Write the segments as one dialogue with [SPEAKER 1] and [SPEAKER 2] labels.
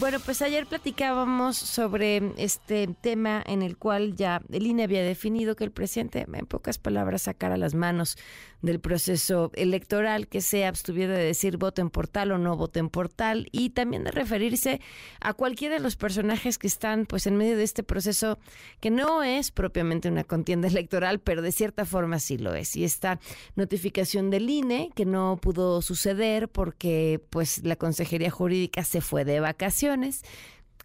[SPEAKER 1] Bueno, pues ayer platicábamos sobre este tema en el cual ya el INE había definido que el presidente, en pocas palabras, sacara las manos del proceso electoral, que se abstuviera de decir voten por tal o no voten por tal, y también de referirse a cualquiera de los personajes que están pues en medio de este proceso que no es propiamente una contienda electoral, pero de cierta forma sí lo es. Y esta notificación del INE que no pudo suceder porque pues la Consejería Jurídica se fue de vacaciones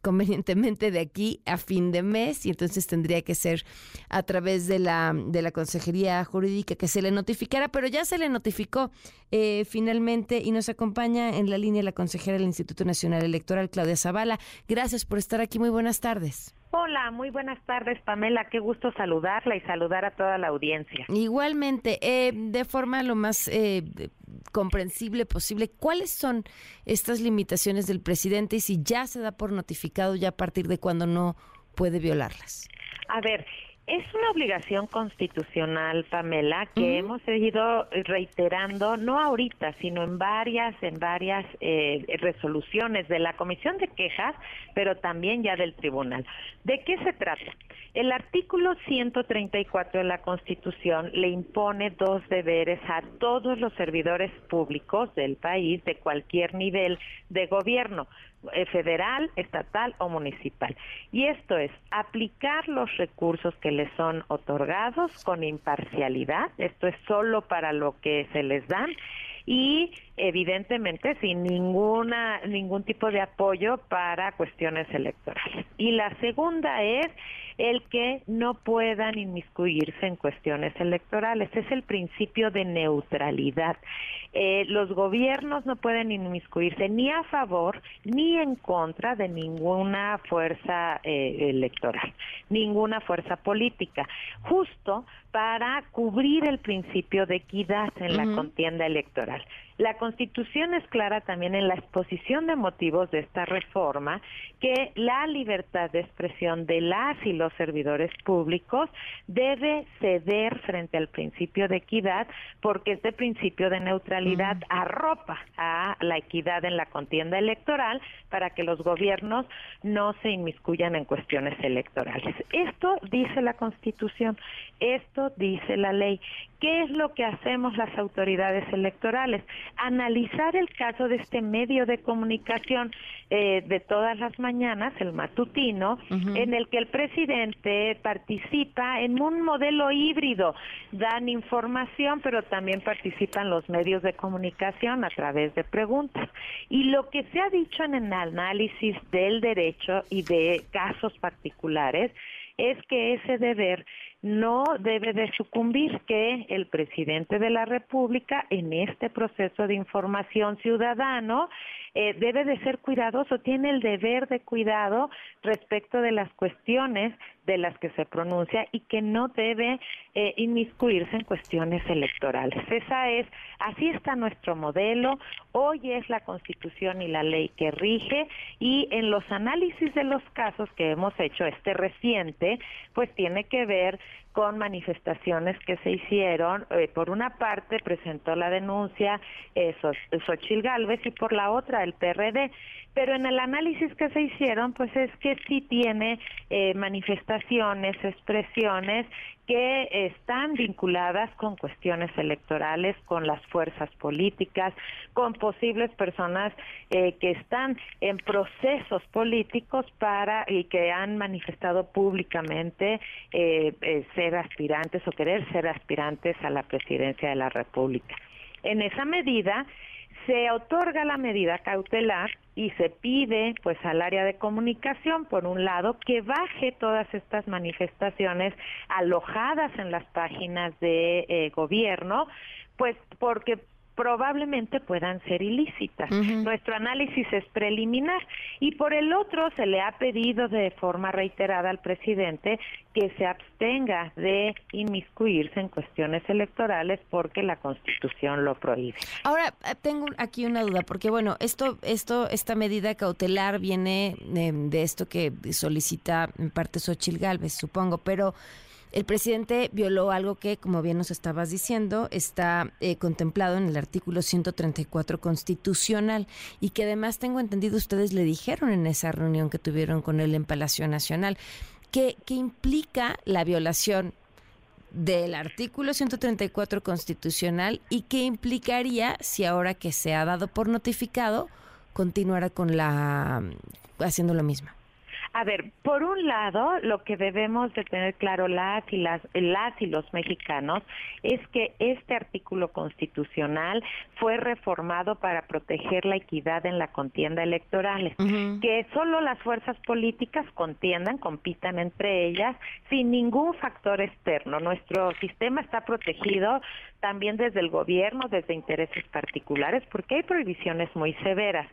[SPEAKER 1] convenientemente de aquí a fin de mes y entonces tendría que ser a través de la, de la Consejería Jurídica que se le notificara, pero ya se le notificó eh, finalmente y nos acompaña en la línea la consejera del Instituto Nacional Electoral, Claudia Zavala. Gracias por estar aquí, muy buenas tardes.
[SPEAKER 2] Hola, muy buenas tardes, Pamela. Qué gusto saludarla y saludar a toda la audiencia.
[SPEAKER 1] Igualmente, eh, de forma lo más eh, comprensible posible, ¿cuáles son estas limitaciones del presidente y si ya se da por notificado ya a partir de cuando no puede violarlas?
[SPEAKER 2] A ver, es una obligación constitucional, Pamela, que hemos seguido reiterando, no ahorita, sino en varias, en varias eh, resoluciones de la Comisión de Quejas, pero también ya del Tribunal. ¿De qué se trata? El artículo 134 de la Constitución le impone dos deberes a todos los servidores públicos del país de cualquier nivel de gobierno. Eh, federal, estatal o municipal. Y esto es aplicar los recursos que les son otorgados con imparcialidad, esto es solo para lo que se les dan y evidentemente sin ninguna ningún tipo de apoyo para cuestiones electorales. Y la segunda es el que no puedan inmiscuirse en cuestiones electorales. Es el principio de neutralidad. Eh, los gobiernos no pueden inmiscuirse ni a favor ni en contra de ninguna fuerza eh, electoral, ninguna fuerza política, justo para cubrir el principio de equidad en la contienda electoral. La Constitución es clara también en la exposición de motivos de esta reforma que la libertad de expresión de las y los servidores públicos debe ceder frente al principio de equidad porque este principio de neutralidad arropa a la equidad en la contienda electoral para que los gobiernos no se inmiscuyan en cuestiones electorales. Esto dice la Constitución, esto dice la ley. ¿Qué es lo que hacemos las autoridades electorales? Analizar el caso de este medio de comunicación eh, de todas las mañanas, el matutino, en el que el presidente participa en un modelo híbrido. Dan información, pero también participan los medios de comunicación a través de preguntas. Y lo que se ha dicho en el análisis del derecho y de casos particulares es que ese deber no debe de sucumbir que el presidente de la República en este proceso de información ciudadano eh, debe de ser cuidadoso, tiene el deber de cuidado respecto de las cuestiones de las que se pronuncia y que no debe eh, inmiscuirse en cuestiones electorales. Esa es, así está nuestro modelo, hoy es la Constitución y la ley que rige y en los análisis de los casos que hemos hecho, este reciente, pues tiene que ver con manifestaciones que se hicieron. Eh, por una parte presentó la denuncia eh, Xochil Gálvez y por la otra el PRD. Pero en el análisis que se hicieron, pues es que sí tiene eh, manifestaciones, expresiones que están vinculadas con cuestiones electorales, con las fuerzas políticas, con posibles personas eh, que están en procesos políticos para y que han manifestado públicamente eh, eh, ser aspirantes o querer ser aspirantes a la presidencia de la República. En esa medida, se otorga la medida cautelar y se pide pues al área de comunicación por un lado que baje todas estas manifestaciones alojadas en las páginas de eh, gobierno pues porque probablemente puedan ser ilícitas. Nuestro análisis es preliminar y por el otro se le ha pedido de forma reiterada al presidente que se abstenga de inmiscuirse en cuestiones electorales porque la Constitución lo prohíbe.
[SPEAKER 1] Ahora eh, tengo aquí una duda porque bueno esto esto esta medida cautelar viene de, de esto que solicita en parte Xochil Gálvez supongo, pero el presidente violó algo que, como bien nos estabas diciendo, está eh, contemplado en el artículo 134 constitucional y que además tengo entendido ustedes le dijeron en esa reunión que tuvieron con él en Palacio Nacional, que, que implica la violación del artículo 134 constitucional y que implicaría, si ahora que se ha dado por notificado, continuara con la haciendo lo mismo.
[SPEAKER 2] A ver, por un lado, lo que debemos de tener claro las y, las, las y los mexicanos es que este artículo constitucional fue reformado para proteger la equidad en la contienda electoral, que solo las fuerzas políticas contiendan, compitan entre ellas sin ningún factor externo. Nuestro sistema está protegido también desde el gobierno, desde intereses particulares, porque hay prohibiciones muy severas.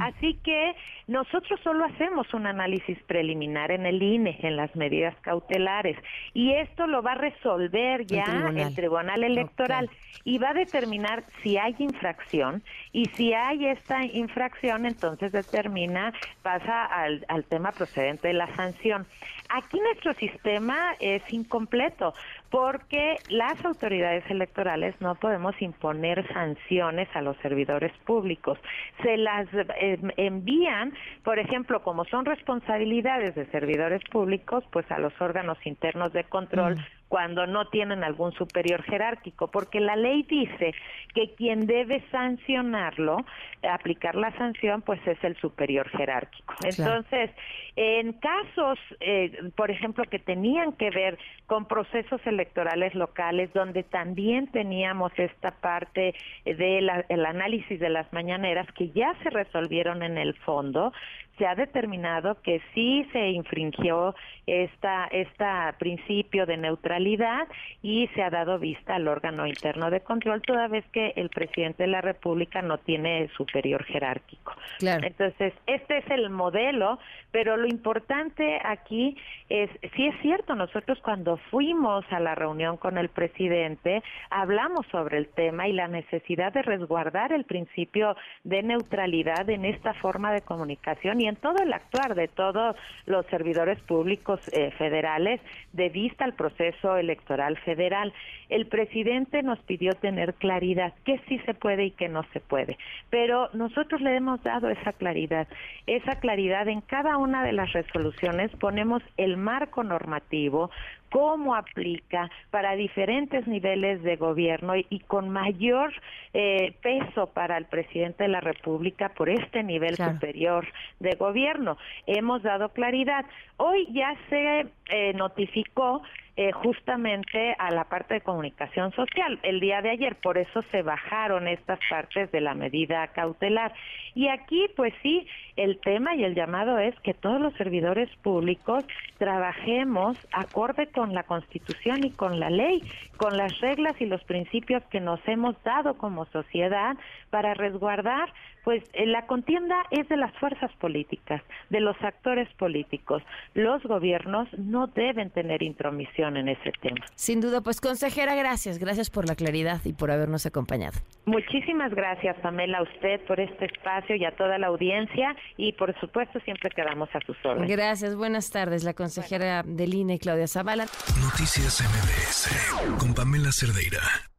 [SPEAKER 2] Así que nosotros solo hacemos un análisis preliminar en el INE, en las medidas cautelares, y esto lo va a resolver ya el Tribunal, Electoral y va a determinar si hay infracción y si hay esta infracción, entonces determina, pasa al, al tema procedente de la sanción. Aquí nuestro sistema es incompleto porque las autoridades electorales no podemos imponer sanciones a los servidores públicos. Se las eh, envían, por ejemplo, como son responsabilidades de servidores públicos, pues a los órganos internos de control. Mm cuando no tienen algún superior jerárquico, porque la ley dice que quien debe sancionarlo, aplicar la sanción, pues es el superior jerárquico. Entonces, en casos, eh, por ejemplo, que tenían que ver con procesos electorales locales, donde también teníamos esta parte del análisis de las mañaneras, que ya se resolvieron en el fondo, se ha determinado que sí se infringió esta, esta principio de neutralidad y se ha dado vista al órgano interno de control, toda vez que el presidente de la República no tiene superior jerárquico. Entonces, este es el modelo, pero lo importante aquí es, sí es cierto, nosotros cuando fuimos a la reunión con el presidente, hablamos sobre el tema y la necesidad de resguardar el principio de neutralidad en esta forma de comunicación y en todo el actuar de todos los servidores públicos eh, federales de vista al proceso electoral federal. El presidente nos pidió tener claridad, qué sí se puede y qué no se puede, pero nosotros le hemos dado esa claridad. Esa claridad en cada una de las resoluciones ponemos el marco normativo, cómo aplica para diferentes niveles de gobierno y, con mayor eh, peso para el presidente de la República por este nivel superior de gobierno. Hemos dado claridad. Hoy ya se eh, notificó eh, justamente a la parte de comunicación social el día de ayer, por eso se bajaron estas partes de la medida cautelar. Y aquí, pues sí, el tema y el llamado es que todos los servidores públicos trabajemos acorde con la Constitución y con la ley, con las reglas y los principios que nos hemos dado como sociedad para resguardar, pues eh, la contienda es de las fuerzas políticas, de los actores políticos. Los gobiernos no deben tener intromisión en ese tema.
[SPEAKER 1] Sin duda, pues consejera, gracias, gracias por la claridad y por habernos acompañado.
[SPEAKER 2] Muchísimas gracias, Pamela, a usted por este espacio y a toda la audiencia y por supuesto siempre quedamos a sus órdenes.
[SPEAKER 1] Gracias, buenas tardes, la consejera del INE, Claudia Zavala.
[SPEAKER 3] Noticias MBS con Pamela Cerdeira.